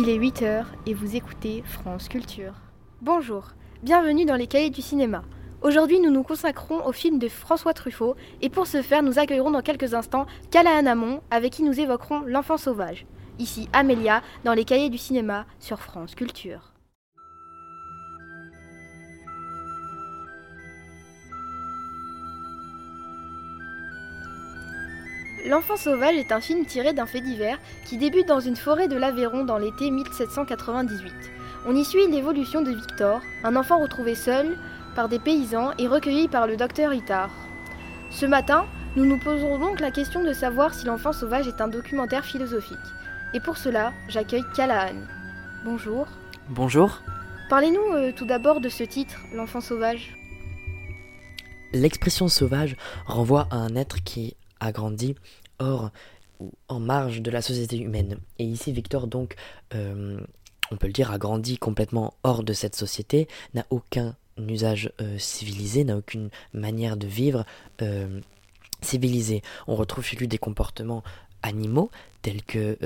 Il est 8h et vous écoutez France Culture. Bonjour, bienvenue dans les cahiers du cinéma. Aujourd'hui, nous nous consacrons au film de François Truffaut et pour ce faire, nous accueillerons dans quelques instants Callahan Amon avec qui nous évoquerons L'enfant sauvage. Ici Amélia dans les cahiers du cinéma sur France Culture. L'enfant sauvage est un film tiré d'un fait divers qui débute dans une forêt de l'Aveyron dans l'été 1798. On y suit l'évolution de Victor, un enfant retrouvé seul par des paysans et recueilli par le docteur Itard. Ce matin, nous nous poserons donc la question de savoir si l'enfant sauvage est un documentaire philosophique. Et pour cela, j'accueille Callahan. Bonjour. Bonjour. Parlez-nous euh, tout d'abord de ce titre, L'enfant sauvage. L'expression sauvage renvoie à un être qui a grandi hors ou en marge de la société humaine. Et ici, Victor, donc, euh, on peut le dire, a grandi complètement hors de cette société, n'a aucun usage euh, civilisé, n'a aucune manière de vivre euh, civilisée. On retrouve chez lui des comportements animaux, tels que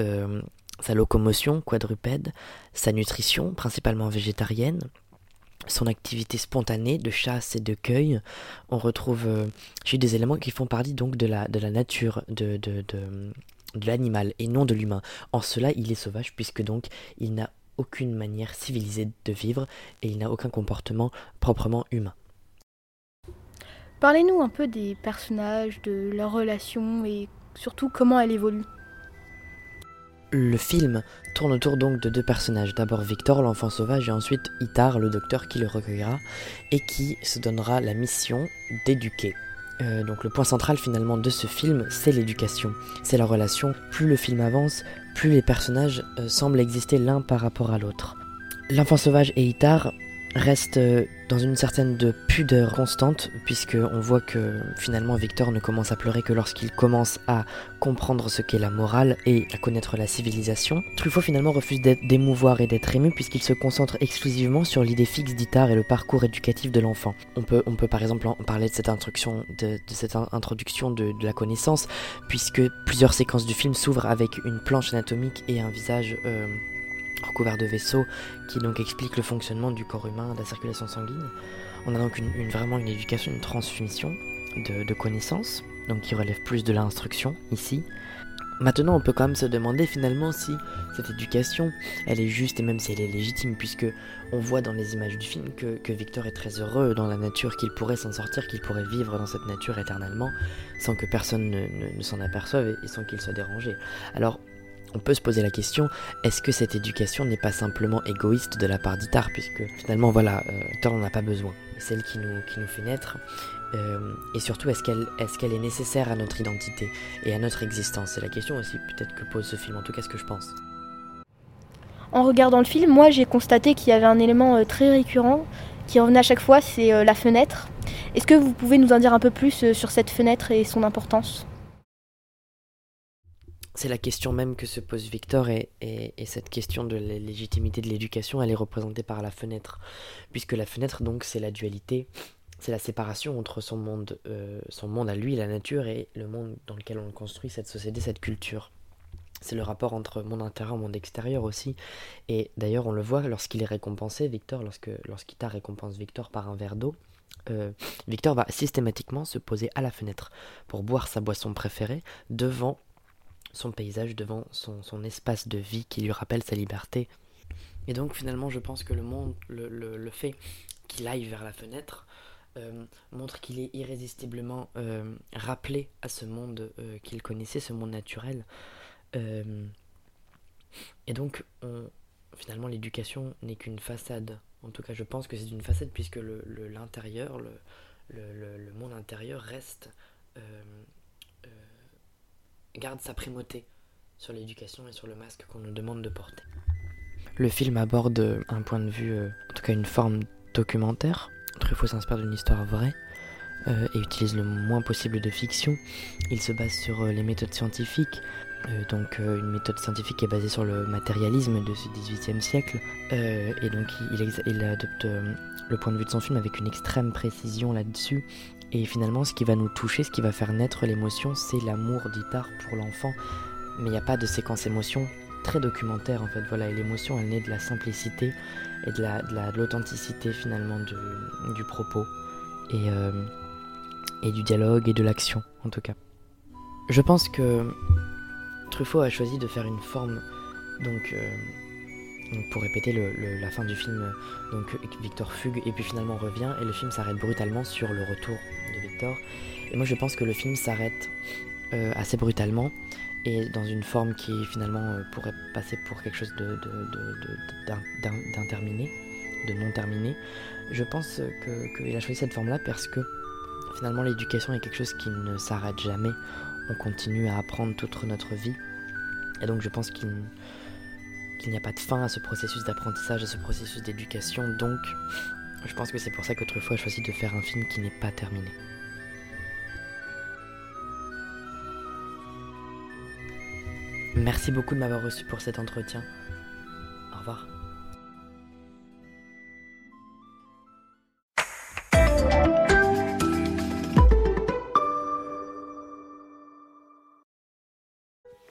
sa locomotion quadrupède, sa nutrition, principalement végétarienne, son activité spontanée de chasse et de cueil. On retrouve euh, des éléments qui font partie donc de la, nature de, l'animal et non de l'humain. En cela, il est sauvage puisque donc il n'a aucune manière civilisée de vivre et il n'a aucun comportement proprement humain. Parlez-nous un peu des personnages, de leurs relations et surtout comment elles évoluent. Le film tourne autour donc de deux personnages, d'abord Victor, l'enfant sauvage, et ensuite Itar, le docteur qui le recueillera, et qui se donnera la mission d'éduquer. Euh, donc le point central finalement de ce film, c'est l'éducation, c'est la relation. Plus le film avance, plus les personnages euh, semblent exister l'un par rapport à l'autre. L'enfant sauvage et Itar reste euh, dans une certaine de pudeur constante, puisque on voit que finalement Victor ne commence à pleurer que lorsqu'il commence à comprendre ce qu'est la morale et à connaître la civilisation. Truffaut finalement refuse d'émouvoir et d'être ému puisqu'il se concentre exclusivement sur l'idée fixe d'Itar et le parcours éducatif de l'enfant. On peut, par exemple parler de cette introduction de, cette introduction de, la connaissance, puisque plusieurs séquences du film s'ouvrent avec une planche anatomique et un visage euh, recouvert de vaisseaux qui donc explique le fonctionnement du corps humain, de la circulation sanguine. On a donc une, vraiment une éducation, une transmission de, connaissances, donc qui relève plus de l'instruction ici. Maintenant, on peut quand même se demander finalement si cette éducation, elle est juste et même si elle est légitime, puisque on voit dans les images du film que, Victor est très heureux dans la nature, qu'il pourrait s'en sortir, qu'il pourrait vivre dans cette nature éternellement, sans que personne ne, s'en aperçoive et sans qu'il soit dérangé. Alors, on peut se poser la question, est-ce que cette éducation n'est pas simplement égoïste de la part d'Itar, puisque finalement, voilà, euh, Thor n'en a pas besoin. Celle qui nous, qui nous fait naître, euh, et surtout, est-ce qu'elle est, est nécessaire à notre identité et à notre existence? C'est la question aussi peut-être que pose ce film, en tout cas ce que je pense. En regardant le film, moi j'ai constaté qu'il y avait un élément euh, très récurrent qui revenait à chaque fois, c'est la fenêtre. Est-ce que vous pouvez nous en dire un peu plus sur cette fenêtre et son importance? C'est la question même que se pose Victor et, cette question de la légitimité de l'éducation, elle est représentée par la fenêtre, puisque la fenêtre donc c'est la dualité, c'est la séparation entre son monde, euh, son monde à lui, la nature, et le monde dans lequel on construit cette société, cette culture. C'est le rapport entre monde intérieur et monde extérieur aussi. Et d'ailleurs, on le voit lorsqu'il est récompensé, Victor, lorsque lorsqu'Ita récompense Victor par un verre d'eau, euh, Victor va systématiquement se poser à la fenêtre pour boire sa boisson préférée devant son paysage, devant son, espace de vie qui lui rappelle sa liberté. Et donc finalement je pense que le monde, le, fait qu'il aille vers la fenêtre, euh, montre qu'il est irrésistiblement euh, rappelé à ce monde euh, qu'il connaissait, ce monde naturel. et donc finalement l'éducation n'est qu'une façade. En tout cas je pense que c'est une façade puisque l'intérieur, le, le, monde intérieur reste garde sa primauté sur l'éducation et sur le masque qu'on nous demande de porter. Le film aborde un point de vue, euh, en tout cas une forme documentaire. Truffaut s'inspire d'une histoire vraie euh, et utilise le moins possible de fiction. Il se base sur euh, les méthodes scientifiques, donc une méthode scientifique qui est basée sur le matérialisme de ce XVIIIe siècle. et donc il adopte le point de vue de son film avec une extrême précision là-dessus et finalement, ce qui va nous toucher, ce qui va faire naître l'émotion, c'est l'amour d'Itar pour l'enfant. Mais il n'y a pas de séquence émotion très documentaire en fait. Voilà, et l'émotion elle naît de la simplicité et de l'authenticité finalement du, propos et, euh, et du dialogue et de l'action en tout cas. Je pense que Truffaut a choisi de faire une forme donc euh, pour répéter la fin du film, donc Victor fugue et puis finalement revient et le film s'arrête brutalement sur le retour de Victor. Et moi je pense que le film s'arrête euh, assez brutalement et dans une forme qui finalement euh, pourrait passer pour quelque chose d'interminé, de, non terminé. Je pense qu'il a choisi cette forme-là parce que finalement l'éducation est quelque chose qui ne s'arrête jamais. On continue à apprendre toute notre vie. Et donc je pense qu'il qu'il n'y a pas de fin à ce processus d'apprentissage, à ce processus d'éducation. Donc, je pense que c'est pour ça qu'autrefois a choisi de faire un film qui n'est pas terminé. Merci beaucoup de m'avoir reçu pour cet entretien. Au revoir.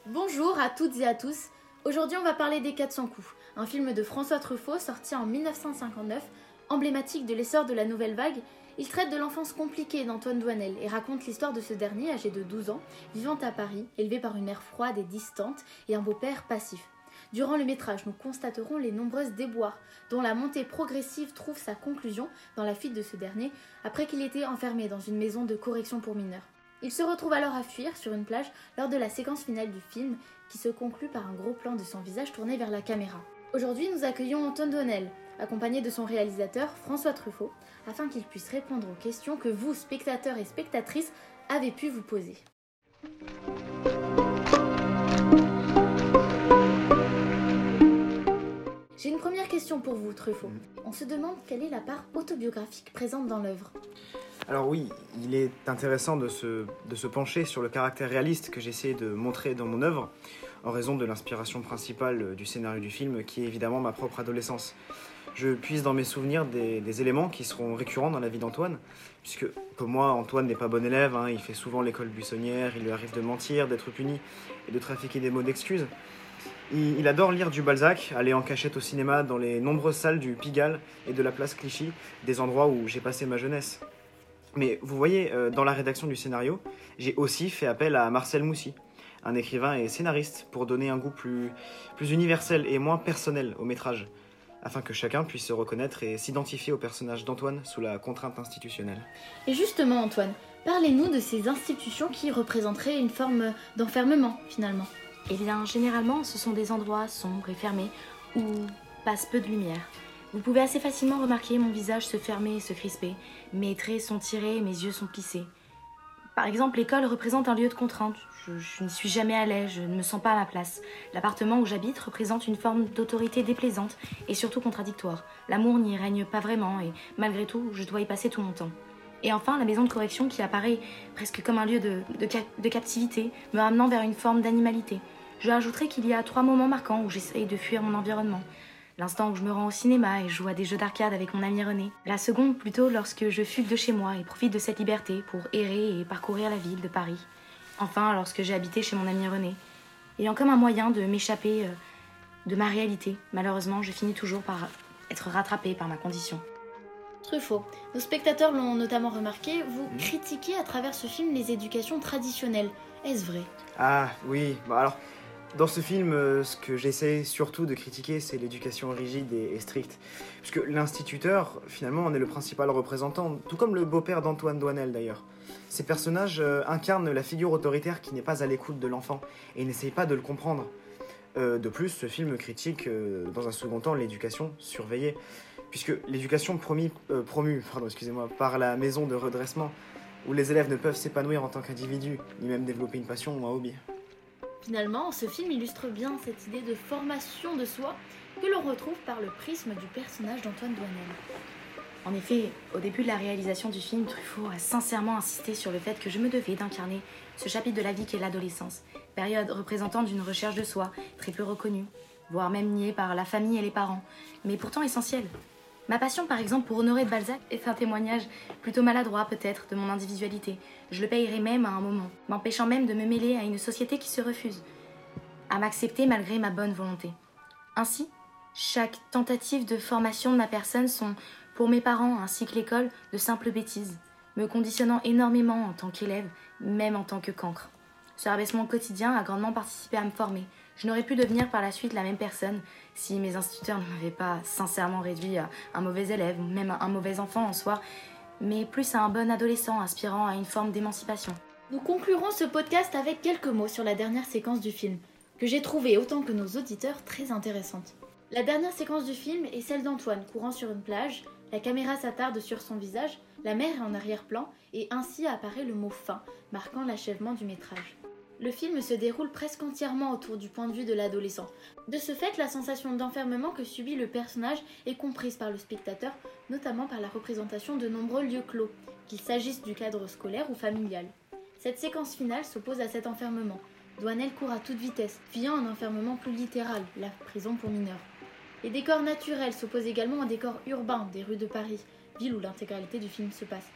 Bonjour à toutes et à tous. Aujourd'hui, on va parler des 400 coups, un film de François Truffaut sorti en 1959, emblématique de l'essor de la nouvelle vague. Il traite de l'enfance compliquée d'Antoine Douanel et raconte l'histoire de ce dernier, âgé de 12 ans, vivant à Paris, élevé par une mère froide et distante et un beau-père passif. Durant le métrage, nous constaterons les nombreuses déboires, dont la montée progressive trouve sa conclusion dans la fuite de ce dernier, après qu'il était enfermé dans une maison de correction pour mineurs. Il se retrouve alors à fuir sur une plage lors de la séquence finale du film qui se conclut par un gros plan de son visage tourné vers la caméra. Aujourd'hui, nous accueillons Anton Donnell, accompagné de son réalisateur François Truffaut, afin qu'il puisse répondre aux questions que vous, spectateurs et spectatrices, avez pu vous poser. J'ai une première question pour vous, Truffaut. Mm. On se demande quelle est la part autobiographique présente dans l'œuvre. Alors oui, il est intéressant de se, de se pencher sur le caractère réaliste que j'essaie de montrer dans mon œuvre, en raison de l'inspiration principale du scénario du film, qui est évidemment ma propre adolescence. Je puise dans mes souvenirs des, éléments qui seront récurrents dans la vie d'Antoine, puisque comme moi, Antoine n'est pas bon élève, hein, il fait souvent l'école buissonnière, il lui arrive de mentir, d'être puni et de trafiquer des mots d'excuses. Il, adore lire du Balzac, aller en cachette au cinéma dans les nombreuses salles du Pigalle et de la place Clichy, des endroits où j'ai passé ma jeunesse. Mais vous voyez, euh, dans la rédaction du scénario, j'ai aussi fait appel à Marcel Moussy, un écrivain et scénariste, pour donner un goût plus, plus universel et moins personnel au métrage, afin que chacun puisse se reconnaître et s'identifier au personnage d'Antoine sous la contrainte institutionnelle. Et justement, Antoine, parlez-nous de ces institutions qui représenteraient une forme d'enfermement, finalement. Eh bien, généralement, ce sont des endroits sombres et fermés où passe peu de lumière. Vous pouvez assez facilement remarquer mon visage se fermer et se crisper. Mes traits sont tirés, mes yeux sont plissés. Par exemple, l'école représente un lieu de contrainte. Je, ne suis jamais à l'aise, je ne me sens pas à ma place. L'appartement où j'habite représente une forme d'autorité déplaisante et surtout contradictoire. L'amour n'y règne pas vraiment et malgré tout, je dois y passer tout mon temps. Et enfin, la maison de correction qui apparaît presque comme un lieu de, de captivité, me ramenant vers une forme d'animalité. Je ajouterai qu'il y a trois moments marquants où j'essaye de fuir mon environnement. L'instant où je me rends au cinéma et joue à des jeux d'arcade avec mon ami René. La seconde plutôt lorsque je fugue de chez moi et profite de cette liberté pour errer et parcourir la ville de Paris. Enfin, lorsque j'ai habité chez mon ami René. Ayant comme un moyen de m'échapper euh, de ma réalité. Malheureusement, je finis toujours par être rattrapée par ma condition. Truffaut. Nos spectateurs l'ont notamment remarqué, vous critiquez à travers ce film les éducations traditionnelles. Est-ce vrai? Ah oui, bah alors dans ce film, euh, ce que j'essaie surtout de critiquer, c'est l'éducation rigide et, stricte. Puisque l'instituteur, finalement, en est le principal représentant, tout comme le beau-père d'Antoine Douanel d'ailleurs. Ces personnages euh, incarnent la figure autoritaire qui n'est pas à l'écoute de l'enfant et n'essaye pas de le comprendre. Euh, de plus, ce film critique, dans un second temps, l'éducation surveillée, puisque l'éducation promue pardon, excusez-moi, par la maison de redressement, où les élèves ne peuvent s'épanouir en tant qu'individus, ni même développer une passion ou un hobby. Finalement, ce film illustre bien cette idée de formation de soi que l'on retrouve par le prisme du personnage d'Antoine Douanel. En effet, au début de la réalisation du film, Truffaut a sincèrement insisté sur le fait que je me devais d'incarner ce chapitre de la vie qu'est l'adolescence, période représentant d'une recherche de soi très peu reconnue, voire même niée par la famille et les parents, mais pourtant essentielle. Ma passion, par exemple, pour Honoré de Balzac est un témoignage plutôt maladroit, peut-être, de mon individualité. Je le payerai même à un moment, m'empêchant même de me mêler à une société qui se refuse. à m'accepter malgré ma bonne volonté. Ainsi, chaque tentative de formation de ma personne sont, pour mes parents ainsi que l'école, de simples bêtises, me conditionnant énormément en tant qu'élève, même en tant que cancre. Ce rabaissement quotidien a grandement participé à me former. Je n'aurais pu devenir par la suite la même personne si mes instituteurs ne m'avaient pas sincèrement réduit à un mauvais élève, ou même un mauvais enfant en soi, mais plus à un bon adolescent aspirant à une forme d'émancipation. Nous conclurons ce podcast avec quelques mots sur la dernière séquence du film, que j'ai trouvée autant que nos auditeurs très intéressante. La dernière séquence du film est celle d'Antoine courant sur une plage, la caméra s'attarde sur son visage, la mer est en arrière-plan, et ainsi apparaît le mot fin, marquant l'achèvement du métrage. Le film se déroule presque entièrement autour du point de vue de l'adolescent. De ce fait, la sensation d'enfermement que subit le personnage est comprise par le spectateur, notamment par la représentation de nombreux lieux clos, qu'il s'agisse du cadre scolaire ou familial. Cette séquence finale s'oppose à cet enfermement. Douanel court à toute vitesse, fuyant un enfermement plus littéral, la prison pour mineurs. Les décors naturels s'opposent également aux décors urbains des rues de Paris, ville où l'intégralité du film se passe.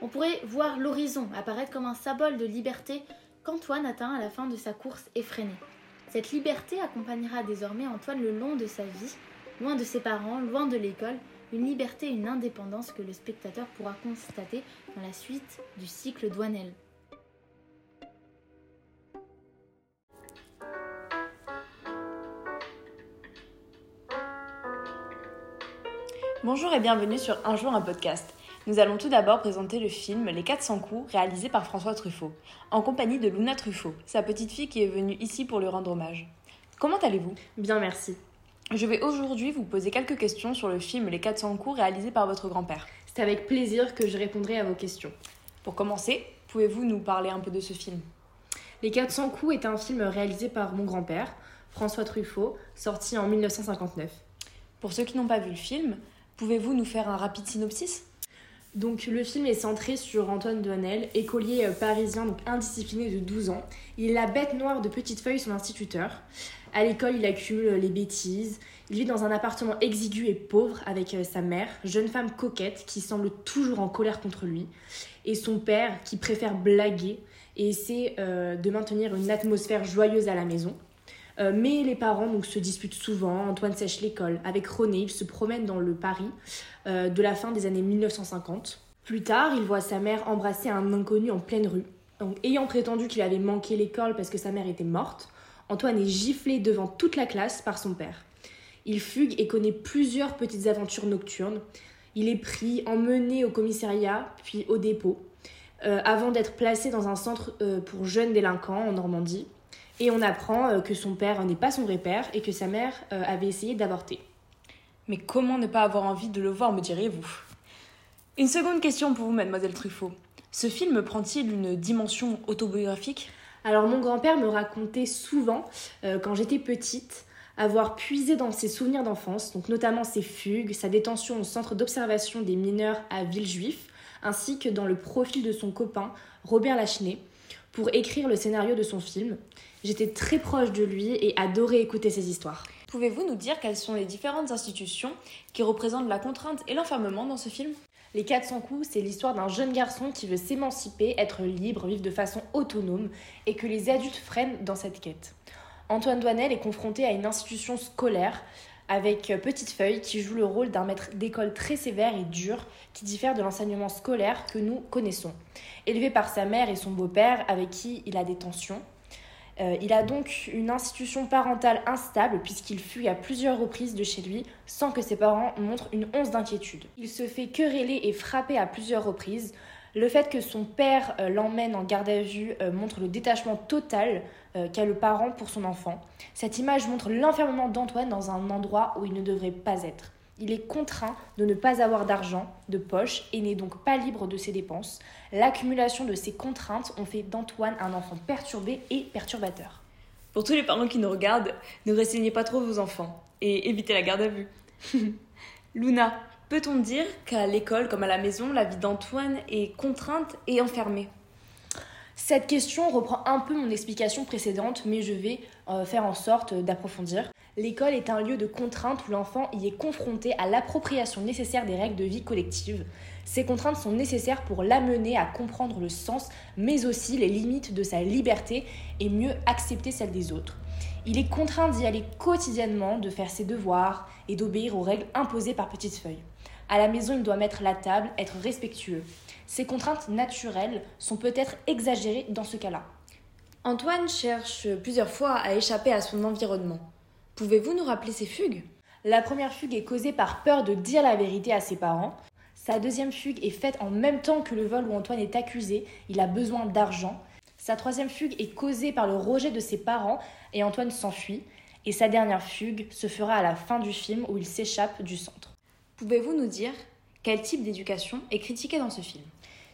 On pourrait voir l'horizon apparaître comme un symbole de liberté qu'Antoine atteint à la fin de sa course effrénée. Cette liberté accompagnera désormais Antoine le long de sa vie, loin de ses parents, loin de l'école, une liberté et une indépendance que le spectateur pourra constater dans la suite du cycle Douanel. Bonjour et bienvenue sur Un jour un podcast. Nous allons tout d'abord présenter le film Les 400 coups réalisé par François Truffaut, en compagnie de Luna Truffaut, sa petite fille qui est venue ici pour lui rendre hommage. Comment allez-vous? Bien, merci. Je vais aujourd'hui vous poser quelques questions sur le film Les 400 coups réalisé par votre grand-père. C'est avec plaisir que je répondrai à vos questions. Pour commencer, pouvez-vous nous parler un peu de ce film? Les 400 coups est un film réalisé par mon grand-père, François Truffaut, sorti en 1959. Pour ceux qui n'ont pas vu le film, Pouvez-vous nous faire un rapide synopsis? Donc le film est centré sur Antoine Douanel, écolier euh, parisien donc indiscipliné de 12 ans. Il est la bête noire de Petite Feuille, son instituteur. À l'école, il accumule les bêtises. Il vit dans un appartement exigu et pauvre avec euh, sa mère, jeune femme coquette qui semble toujours en colère contre lui, et son père qui préfère blaguer et essaie euh, de maintenir une atmosphère joyeuse à la maison. Euh, mais les parents se disputent souvent. Antoine sèche l'école. Avec René, il se promène dans le Paris euh, de la fin des années 1950. Plus tard, il voit sa mère embrasser un inconnu en pleine rue. Ayant prétendu qu'il avait manqué l'école parce que sa mère était morte, Antoine est giflé devant toute la classe par son père. Il fugue et connaît plusieurs petites aventures nocturnes. Il est pris, emmené au commissariat, puis au dépôt, euh, avant d'être placé dans un centre pour jeunes délinquants en Normandie. Et on apprend euh, que son père n'est pas son vrai père et que sa mère euh, avait essayé d'avorter. Mais comment ne pas avoir envie de le voir, me diriez-vous Une seconde question pour vous, mademoiselle Truffaut. Ce film prend-il une dimension autobiographique? Alors mon grand-père me racontait souvent, euh, quand j'étais petite, avoir puisé dans ses souvenirs d'enfance, donc notamment ses fugues, sa détention au centre d'observation des mineurs à Villejuif, ainsi que dans le profil de son copain Robert Lachenay, pour écrire le scénario de son film. J'étais très proche de lui et adorais écouter ses histoires. Pouvez-vous nous dire quelles sont les différentes institutions qui représentent la contrainte et l'enfermement dans ce film? Les 400 coups, c'est l'histoire d'un jeune garçon qui veut s'émanciper, être libre, vivre de façon autonome et que les adultes freinent dans cette quête. Antoine Douanel est confronté à une institution scolaire avec euh, Petite Feuille qui joue le rôle d'un maître d'école très sévère et dur qui diffère de l'enseignement scolaire que nous connaissons. Élevé par sa mère et son beau-père avec qui il a des tensions, euh, il a donc une institution parentale instable puisqu'il fuit à plusieurs reprises de chez lui sans que ses parents montrent une once d'inquiétude. Il se fait quereller et frapper à plusieurs reprises. Le fait que son père euh, l'emmène en garde à vue montre le détachement total qu'a le parent pour son enfant. Cette image montre l'enfermement d'Antoine dans un endroit où il ne devrait pas être. Il est contraint de ne pas avoir d'argent de poche et n'est donc pas libre de ses dépenses. L'accumulation de ces contraintes ont fait d'Antoine un enfant perturbé et perturbateur. Pour tous les parents qui nous regardent, ne restreignez pas trop vos enfants et évitez la garde à vue. Luna, peut-on dire qu'à l'école comme à la maison, la vie d'Antoine est contrainte et enfermée? Cette question reprend un peu mon explication précédente, mais je vais euh, faire en sorte d'approfondir. L'école est un lieu de contrainte où l'enfant y est confronté à l'appropriation nécessaire des règles de vie collective. Ces contraintes sont nécessaires pour l'amener à comprendre le sens, mais aussi les limites de sa liberté et mieux accepter celles des autres. Il est contraint d'y aller quotidiennement, de faire ses devoirs et d'obéir aux règles imposées par Petite Feuille. À la maison, il doit mettre la table, être respectueux. Ces contraintes naturelles sont peut-être exagérées dans ce cas-là. Antoine cherche plusieurs fois à échapper à son environnement. Pouvez-vous nous rappeler ces fugues? La première fugue est causée par peur de dire la vérité à ses parents. Sa deuxième fugue est faite en même temps que le vol où Antoine est accusé. Il a besoin d'argent. Sa troisième fugue est causée par le rejet de ses parents et Antoine s'enfuit. Et sa dernière fugue se fera à la fin du film où il s'échappe du centre. Pouvez-vous nous dire quel type d'éducation est critiqué dans ce film?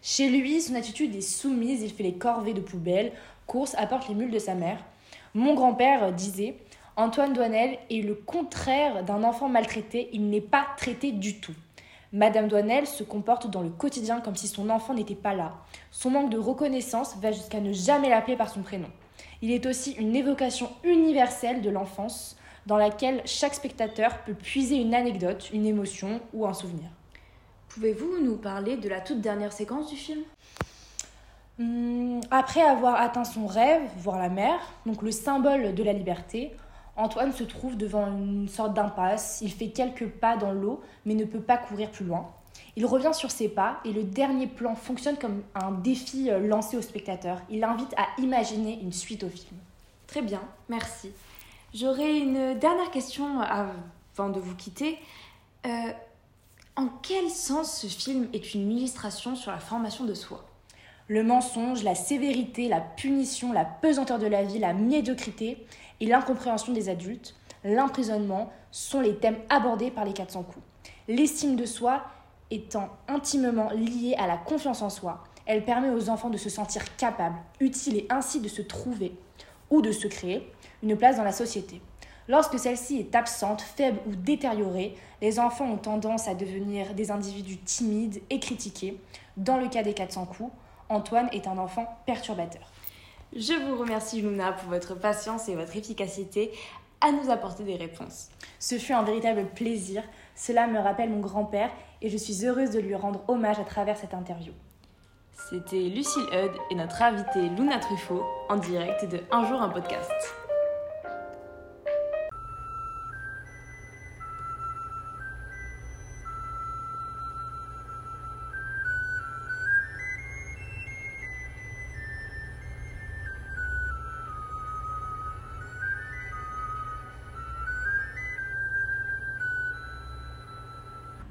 Chez lui, son attitude est soumise, il fait les corvées de poubelle, course, apporte les mules de sa mère. Mon grand-père disait Antoine Douanel est le contraire d'un enfant maltraité, il n'est pas traité du tout. Madame Douanel se comporte dans le quotidien comme si son enfant n'était pas là. Son manque de reconnaissance va jusqu'à ne jamais l'appeler par son prénom. Il est aussi une évocation universelle de l'enfance dans laquelle chaque spectateur peut puiser une anecdote, une émotion ou un souvenir. Pouvez-vous nous parler de la toute dernière séquence du film? Hum, Après avoir atteint son rêve, voir la mer, donc le symbole de la liberté, Antoine se trouve devant une sorte d'impasse. Il fait quelques pas dans l'eau, mais ne peut pas courir plus loin. Il revient sur ses pas et le dernier plan fonctionne comme un défi euh, lancé au spectateur. Il l'invite à imaginer une suite au film. Très bien, merci. J'aurais une dernière question avant de vous quitter. Euh, en quel sens ce film est une illustration sur la formation de soi? Le mensonge, la sévérité, la punition, la pesanteur de la vie, la médiocrité et l'incompréhension des adultes, l'emprisonnement sont les thèmes abordés par les 400 coups. L'estime de soi étant intimement liée à la confiance en soi, elle permet aux enfants de se sentir capables, utiles et ainsi de se trouver ou de se créer une place dans la société. Lorsque celle-ci est absente, faible ou détériorée, les enfants ont tendance à devenir des individus timides et critiqués. Dans le cas des 400 coups, Antoine est un enfant perturbateur. Je vous remercie Luna pour votre patience et votre efficacité à nous apporter des réponses. Ce fut un véritable plaisir. Cela me rappelle mon grand-père et je suis heureuse de lui rendre hommage à travers cette interview. C'était Lucille Hud et notre invitée Luna Truffaut en direct de Un jour un podcast.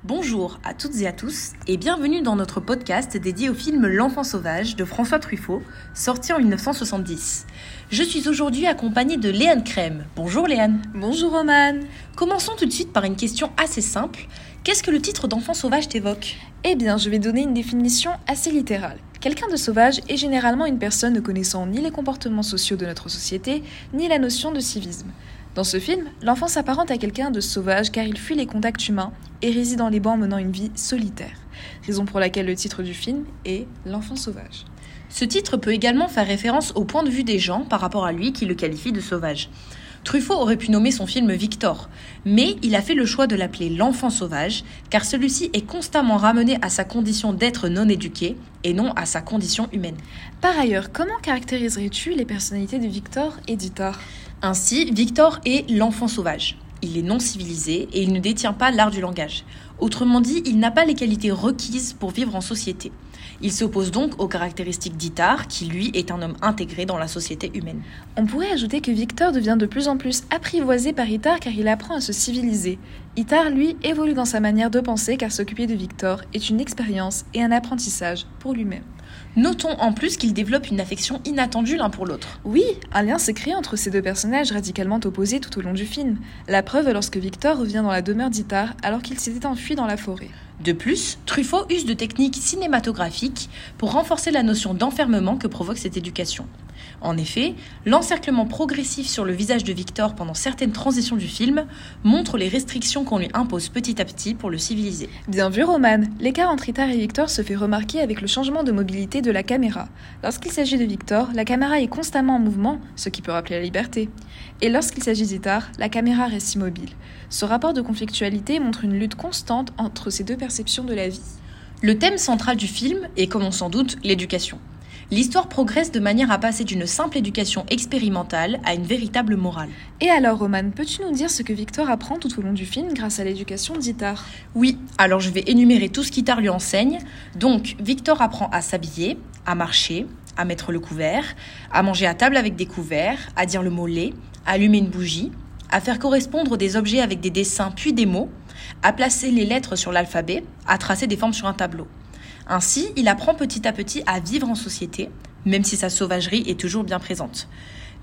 Bonjour à toutes et à tous et bienvenue dans notre podcast dédié au film L'enfant sauvage de François Truffaut, sorti en 1970. Je suis aujourd'hui accompagnée de Léane Crème. Bonjour Léane. Bonjour Roman. Commençons tout de suite par une question assez simple. Qu'est-ce que le titre d'enfant sauvage t'évoque? Eh bien, je vais donner une définition assez littérale. Quelqu'un de sauvage est généralement une personne ne connaissant ni les comportements sociaux de notre société, ni la notion de civisme. Dans ce film, l'enfant s'apparente à quelqu'un de sauvage car il fuit les contacts humains et réside dans les bancs menant une vie solitaire. Raison pour laquelle le titre du film est L'enfant sauvage. Ce titre peut également faire référence au point de vue des gens par rapport à lui qui le qualifie de sauvage. Truffaut aurait pu nommer son film Victor, mais il a fait le choix de l'appeler L'enfant sauvage, car celui-ci est constamment ramené à sa condition d'être non éduqué et non à sa condition humaine. Par ailleurs, comment caractériserais-tu les personnalités de Victor et d'Itar ainsi, Victor est l'enfant sauvage. Il est non civilisé et il ne détient pas l'art du langage. Autrement dit, il n'a pas les qualités requises pour vivre en société. Il s'oppose donc aux caractéristiques d'Itar, qui lui est un homme intégré dans la société humaine. On pourrait ajouter que Victor devient de plus en plus apprivoisé par Itar car il apprend à se civiliser. Itar, lui, évolue dans sa manière de penser car s'occuper de Victor est une expérience et un apprentissage pour lui-même. Notons en plus qu'ils développent une affection inattendue l'un pour l'autre. Oui, un lien s'est créé entre ces deux personnages radicalement opposés tout au long du film. La preuve lorsque Victor revient dans la demeure d'Itar alors qu'il s'était enfui dans la forêt. De plus, Truffaut use de techniques cinématographiques pour renforcer la notion d'enfermement que provoque cette éducation. En effet, l'encerclement progressif sur le visage de Victor pendant certaines transitions du film montre les restrictions qu'on lui impose petit à petit pour le civiliser. Bien vu, Roman. L'écart entre Itar et Victor se fait remarquer avec le changement de mobilité de la caméra. Lorsqu'il s'agit de Victor, la caméra est constamment en mouvement, ce qui peut rappeler la liberté. Et lorsqu'il s'agit d'Itar, la caméra reste immobile. Ce rapport de conflictualité montre une lutte constante entre ces deux perceptions de la vie. Le thème central du film est, comme on s'en doute, l'éducation. L'histoire progresse de manière à passer d'une simple éducation expérimentale à une véritable morale. Et alors, Roman, peux-tu nous dire ce que Victor apprend tout au long du film grâce à l'éducation d'Itar Oui, alors je vais énumérer tout ce qu'Itar lui enseigne. Donc, Victor apprend à s'habiller, à marcher, à mettre le couvert, à manger à table avec des couverts, à dire le mot lait, à allumer une bougie, à faire correspondre des objets avec des dessins puis des mots, à placer les lettres sur l'alphabet, à tracer des formes sur un tableau. Ainsi, il apprend petit à petit à vivre en société, même si sa sauvagerie est toujours bien présente.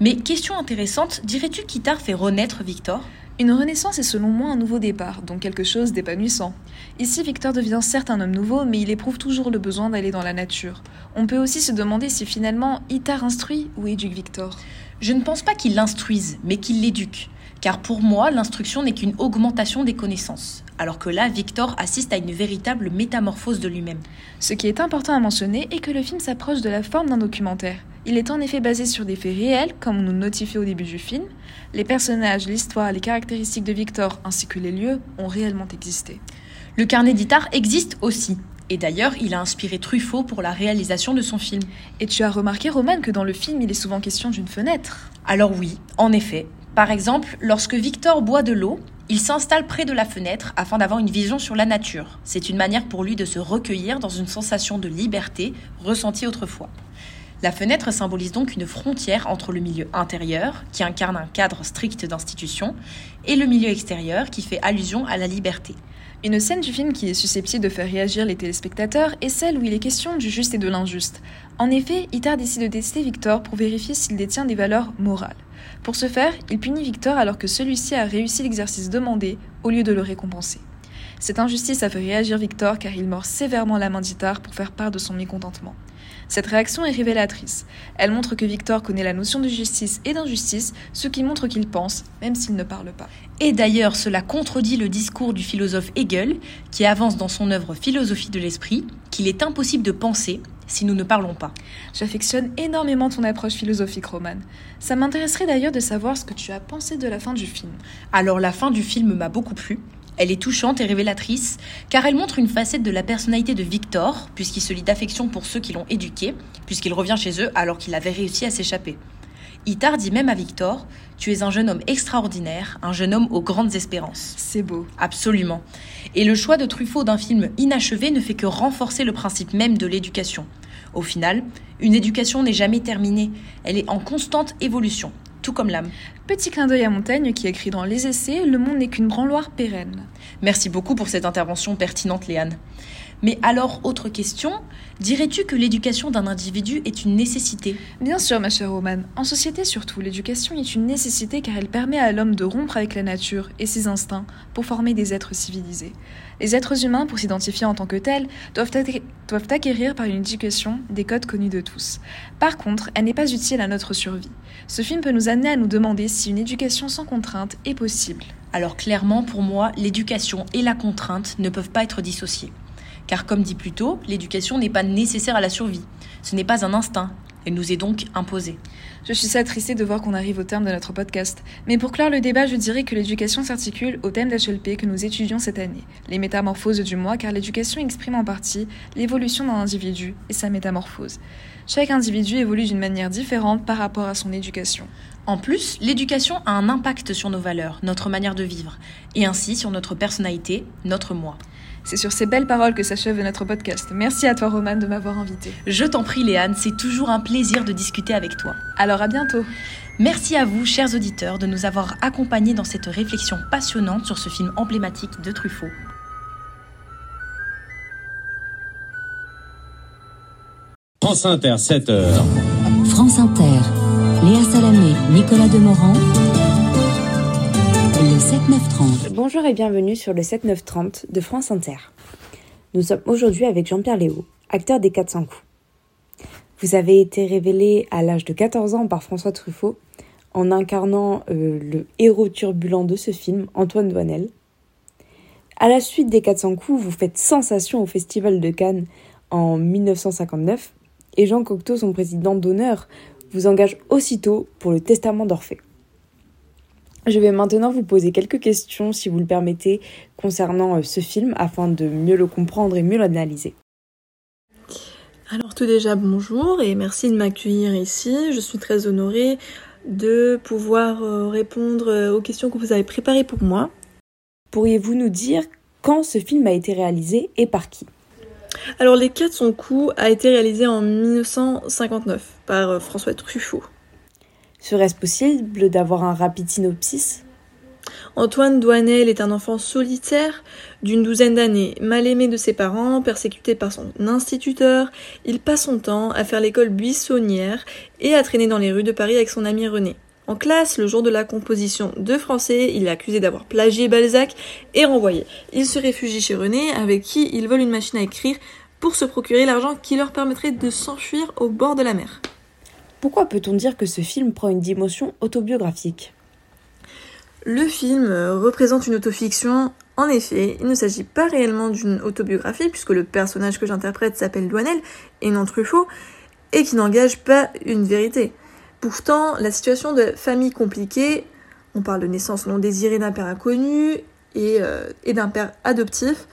Mais question intéressante, dirais-tu qu'Itar fait renaître Victor? Une renaissance est selon moi un nouveau départ, donc quelque chose d'épanouissant. Ici, Victor devient certes un homme nouveau, mais il éprouve toujours le besoin d'aller dans la nature. On peut aussi se demander si finalement Itar instruit ou éduque Victor. Je ne pense pas qu'il l'instruise, mais qu'il l'éduque. Car pour moi, l'instruction n'est qu'une augmentation des connaissances, alors que là, Victor assiste à une véritable métamorphose de lui-même. Ce qui est important à mentionner est que le film s'approche de la forme d'un documentaire. Il est en effet basé sur des faits réels, comme on nous notifie au début du film. Les personnages, l'histoire, les caractéristiques de Victor ainsi que les lieux ont réellement existé. Le carnet d'Itar existe aussi. Et d'ailleurs, il a inspiré Truffaut pour la réalisation de son film. Et tu as remarqué, Roman, que dans le film, il est souvent question d'une fenêtre? Alors oui, en effet, par exemple, lorsque Victor boit de l'eau, il s'installe près de la fenêtre afin d'avoir une vision sur la nature. C'est une manière pour lui de se recueillir dans une sensation de liberté ressentie autrefois. La fenêtre symbolise donc une frontière entre le milieu intérieur, qui incarne un cadre strict d'institution, et le milieu extérieur, qui fait allusion à la liberté. Une scène du film qui est susceptible de faire réagir les téléspectateurs est celle où il est question du juste et de l'injuste. En effet, Itar décide de tester Victor pour vérifier s'il détient des valeurs morales. Pour ce faire, il punit Victor alors que celui-ci a réussi l'exercice demandé au lieu de le récompenser. Cette injustice a fait réagir Victor car il mord sévèrement la main d'Itar pour faire part de son mécontentement. Cette réaction est révélatrice. Elle montre que Victor connaît la notion de justice et d'injustice, ce qui montre qu'il pense, même s'il ne parle pas. Et d'ailleurs, cela contredit le discours du philosophe Hegel, qui avance dans son œuvre Philosophie de l'esprit qu'il est impossible de penser si nous ne parlons pas. J'affectionne énormément ton approche philosophique, Roman. Ça m'intéresserait d'ailleurs de savoir ce que tu as pensé de la fin du film. Alors la fin du film m'a beaucoup plu. Elle est touchante et révélatrice, car elle montre une facette de la personnalité de Victor, puisqu'il se lie d'affection pour ceux qui l'ont éduqué, puisqu'il revient chez eux alors qu'il avait réussi à s'échapper. Itar dit même à Victor Tu es un jeune homme extraordinaire, un jeune homme aux grandes espérances. C'est beau. Absolument. Et le choix de Truffaut d'un film inachevé ne fait que renforcer le principe même de l'éducation. Au final, une éducation n'est jamais terminée, elle est en constante évolution tout comme l'âme. Petit clin d'œil à Montaigne qui écrit dans Les Essais Le monde n'est qu'une branloire pérenne. Merci beaucoup pour cette intervention pertinente, Léane. Mais alors, autre question, dirais-tu que l'éducation d'un individu est une nécessité? Bien sûr, ma chère Romane. En société surtout, l'éducation est une nécessité car elle permet à l'homme de rompre avec la nature et ses instincts pour former des êtres civilisés. Les êtres humains, pour s'identifier en tant que tels, doivent, doivent acquérir par une éducation des codes connus de tous. Par contre, elle n'est pas utile à notre survie. Ce film peut nous amener à nous demander si une éducation sans contrainte est possible. Alors clairement, pour moi, l'éducation et la contrainte ne peuvent pas être dissociées. Car comme dit plus tôt, l'éducation n'est pas nécessaire à la survie. Ce n'est pas un instinct. Elle nous est donc imposée. Je suis attristée de voir qu'on arrive au terme de notre podcast. Mais pour clore le débat, je dirais que l'éducation s'articule au thème d'HLP que nous étudions cette année, les métamorphoses du moi, car l'éducation exprime en partie l'évolution d'un individu et sa métamorphose. Chaque individu évolue d'une manière différente par rapport à son éducation. En plus, l'éducation a un impact sur nos valeurs, notre manière de vivre, et ainsi sur notre personnalité, notre moi. C'est sur ces belles paroles que s'achève notre podcast. Merci à toi, Roman, de m'avoir invité. Je t'en prie, Léane, c'est toujours un plaisir de discuter avec toi. Alors à bientôt. Merci à vous, chers auditeurs, de nous avoir accompagnés dans cette réflexion passionnante sur ce film emblématique de Truffaut. France Inter, 7h. France Inter, Léa Salamé, Nicolas Demorand. Le 7-9-30. Bonjour et bienvenue sur le 7-9-30 de France Inter. Nous sommes aujourd'hui avec Jean-Pierre Léo, acteur des 400 coups. Vous avez été révélé à l'âge de 14 ans par François Truffaut en incarnant euh, le héros turbulent de ce film, Antoine Douanel. À la suite des 400 coups, vous faites sensation au Festival de Cannes en 1959 et Jean Cocteau, son président d'honneur, vous engage aussitôt pour le Testament d'Orphée. Je vais maintenant vous poser quelques questions, si vous le permettez, concernant euh, ce film afin de mieux le comprendre et mieux l'analyser. Alors tout déjà bonjour et merci de m'accueillir ici. Je suis très honorée de pouvoir euh, répondre euh, aux questions que vous avez préparées pour moi. Pourriez-vous nous dire quand ce film a été réalisé et par qui? Alors Les 400 coups a été réalisé en 1959 par François Truffaut. Serait-ce possible d'avoir un rapide synopsis? Antoine Douanel est un enfant solitaire d'une douzaine d'années, mal aimé de ses parents, persécuté par son instituteur. Il passe son temps à faire l'école buissonnière et à traîner dans les rues de Paris avec son ami René. En classe, le jour de la composition de français, il est accusé d'avoir plagié Balzac et renvoyé. Il se réfugie chez René, avec qui il vole une machine à écrire pour se procurer l'argent qui leur permettrait de s'enfuir au bord de la mer. Pourquoi peut-on dire que ce film prend une dimension autobiographique? Le film représente une autofiction. En effet, il ne s'agit pas réellement d'une autobiographie, puisque le personnage que j'interprète s'appelle Douanel et non Truffaut, et qui n'engage pas une vérité. Pourtant, la situation de famille compliquée, on parle de naissance non désirée d'un père inconnu et, euh, d'un père adoptif,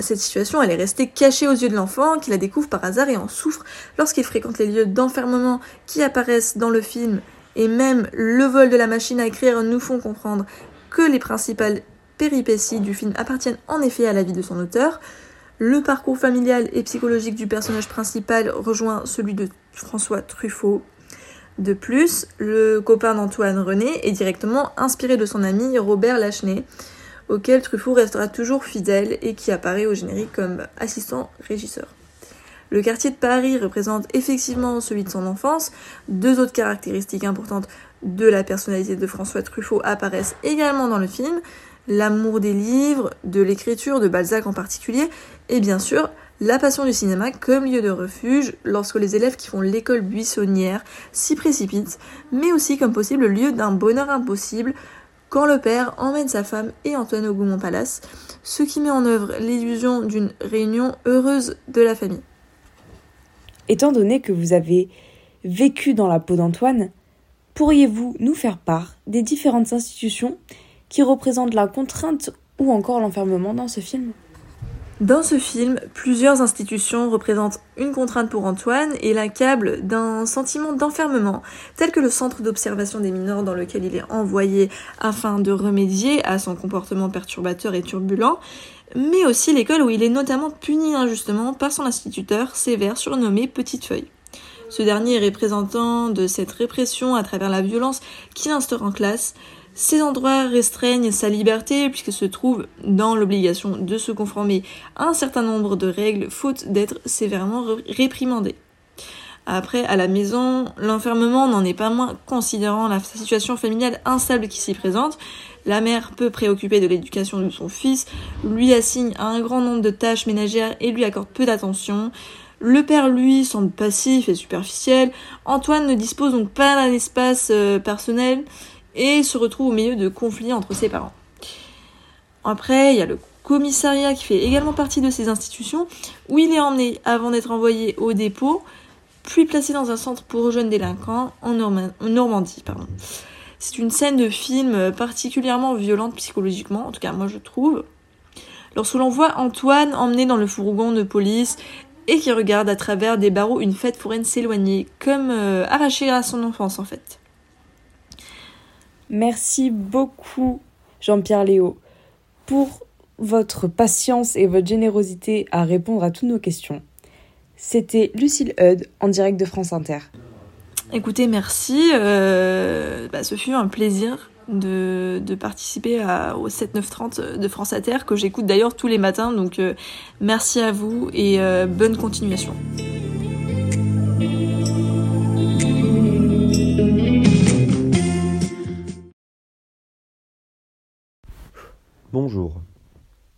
cette situation, elle est restée cachée aux yeux de l'enfant, qui la découvre par hasard et en souffre lorsqu'il fréquente les lieux d'enfermement qui apparaissent dans le film, et même le vol de la machine à écrire nous font comprendre que les principales péripéties du film appartiennent en effet à la vie de son auteur. Le parcours familial et psychologique du personnage principal rejoint celui de François Truffaut. De plus, le copain d'Antoine René est directement inspiré de son ami Robert Lachenay, auquel Truffaut restera toujours fidèle et qui apparaît au générique comme assistant régisseur. Le quartier de Paris représente effectivement celui de son enfance. Deux autres caractéristiques importantes de la personnalité de François Truffaut apparaissent également dans le film. L'amour des livres, de l'écriture, de Balzac en particulier, et bien sûr la passion du cinéma comme lieu de refuge lorsque les élèves qui font l'école buissonnière s'y précipitent, mais aussi comme possible lieu d'un bonheur impossible quand le père emmène sa femme et Antoine au Gaumont Palace, ce qui met en œuvre l'illusion d'une réunion heureuse de la famille. Étant donné que vous avez vécu dans la peau d'Antoine, pourriez-vous nous faire part des différentes institutions qui représentent la contrainte ou encore l'enfermement dans ce film? Dans ce film, plusieurs institutions représentent une contrainte pour Antoine et l'accablent d'un sentiment d'enfermement, tel que le centre d'observation des mineurs dans lequel il est envoyé afin de remédier à son comportement perturbateur et turbulent, mais aussi l'école où il est notamment puni injustement par son instituteur sévère surnommé Petite Feuille. Ce dernier est représentant de cette répression à travers la violence qu'il instaure en classe, ces endroits restreignent sa liberté puisqu'il se trouve dans l'obligation de se conformer à un certain nombre de règles faute d'être sévèrement réprimandé. Après, à la maison, l'enfermement n'en est pas moins considérant la situation familiale instable qui s'y présente. La mère, peu préoccupée de l'éducation de son fils, lui assigne un grand nombre de tâches ménagères et lui accorde peu d'attention. Le père, lui, semble passif et superficiel. Antoine ne dispose donc pas d'un espace euh, personnel et se retrouve au milieu de conflits entre ses parents. Après, il y a le commissariat qui fait également partie de ces institutions, où il est emmené avant d'être envoyé au dépôt, puis placé dans un centre pour jeunes délinquants en, Normandie. C'est une scène de film particulièrement violente psychologiquement, en tout cas moi je trouve. Lorsque l'on voit Antoine emmené dans le fourgon de police et qui regarde à travers des barreaux une fête foraine s'éloigner, comme euh, à son enfance en fait. Merci beaucoup, Jean-Pierre Léo, pour votre patience et votre générosité à répondre à toutes nos questions. C'était Lucille Hud en direct de France Inter. Écoutez, merci. Euh, bah, ce fut un plaisir de, participer au 7-9-30 de France Inter, que j'écoute d'ailleurs tous les matins. Donc euh, merci à vous et euh, bonne continuation. Bonjour.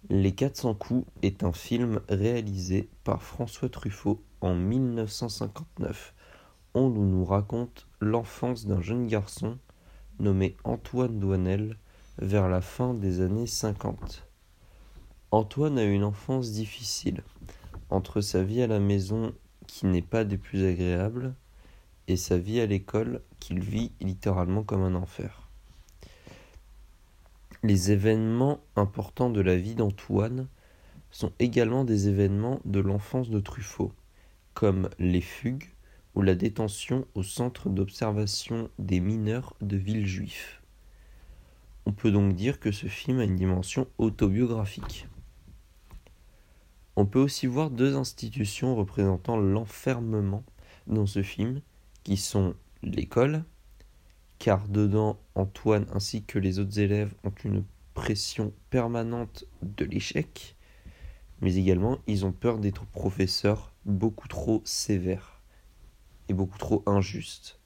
Les 400 coups est un film réalisé par François Truffaut en 1959 on nous raconte l'enfance d'un jeune garçon nommé Antoine Douanel vers la fin des années 50. Antoine a une enfance difficile, entre sa vie à la maison qui n'est pas des plus agréables et sa vie à l'école qu'il vit littéralement comme un enfer. Les événements importants de la vie d'Antoine sont également des événements de l'enfance de Truffaut, comme les fugues ou la détention au centre d'observation des mineurs de Villejuif. On peut donc dire que ce film a une dimension autobiographique. On peut aussi voir deux institutions représentant l'enfermement dans ce film, qui sont l'école, car dedans Antoine ainsi que les autres élèves ont une pression permanente de l'échec, mais également ils ont peur d'être professeurs beaucoup trop sévères et beaucoup trop injustes.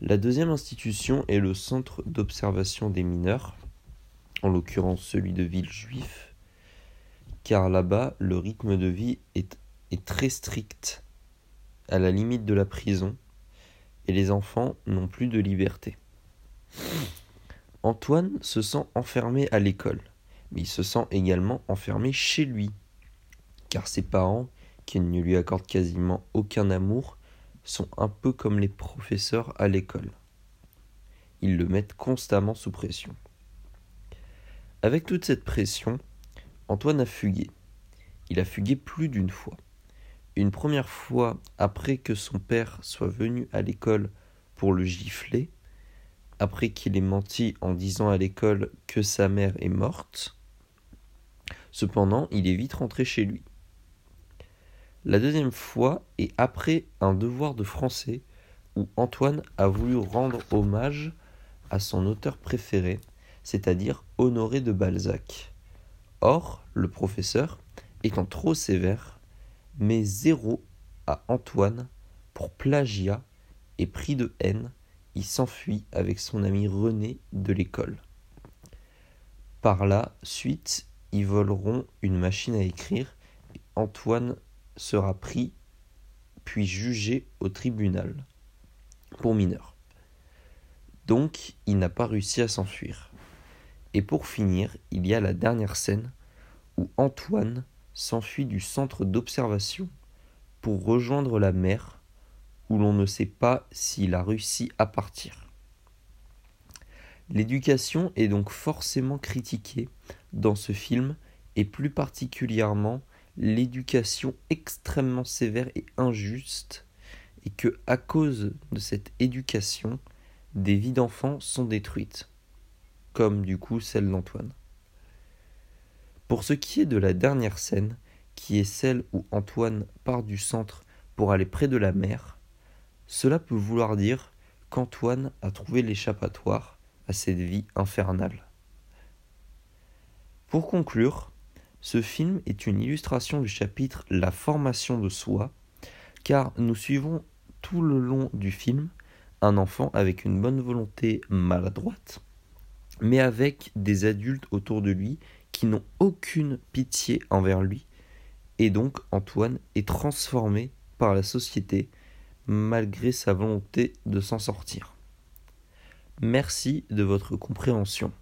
La deuxième institution est le centre d'observation des mineurs, en l'occurrence celui de Villejuif, car là-bas le rythme de vie est, est très strict, à la limite de la prison, et les enfants n'ont plus de liberté. Antoine se sent enfermé à l'école, mais il se sent également enfermé chez lui, car ses parents, qui ne lui accordent quasiment aucun amour, sont un peu comme les professeurs à l'école. Ils le mettent constamment sous pression. Avec toute cette pression, Antoine a fugué. Il a fugué plus d'une fois. Une première fois après que son père soit venu à l'école pour le gifler, après qu'il ait menti en disant à l'école que sa mère est morte. Cependant, il est vite rentré chez lui. La deuxième fois est après un devoir de français où Antoine a voulu rendre hommage à son auteur préféré, c'est-à-dire Honoré de Balzac. Or, le professeur, étant trop sévère, met zéro à Antoine pour plagiat et pris de haine, il s'enfuit avec son ami René de l'école. Par la suite, ils voleront une machine à écrire et Antoine sera pris puis jugé au tribunal pour mineur. Donc, il n'a pas réussi à s'enfuir. Et pour finir, il y a la dernière scène où Antoine s'enfuit du centre d'observation pour rejoindre la mer où l'on ne sait pas s'il a réussi à partir. L'éducation est donc forcément critiquée dans ce film et plus particulièrement l'éducation extrêmement sévère et injuste et que à cause de cette éducation des vies d'enfants sont détruites comme du coup celle d'Antoine. Pour ce qui est de la dernière scène, qui est celle où Antoine part du centre pour aller près de la mer, cela peut vouloir dire qu'Antoine a trouvé l'échappatoire à cette vie infernale. Pour conclure, ce film est une illustration du chapitre La formation de soi, car nous suivons tout le long du film un enfant avec une bonne volonté maladroite, mais avec des adultes autour de lui qui n'ont aucune pitié envers lui, et donc Antoine est transformé par la société malgré sa volonté de s'en sortir. Merci de votre compréhension.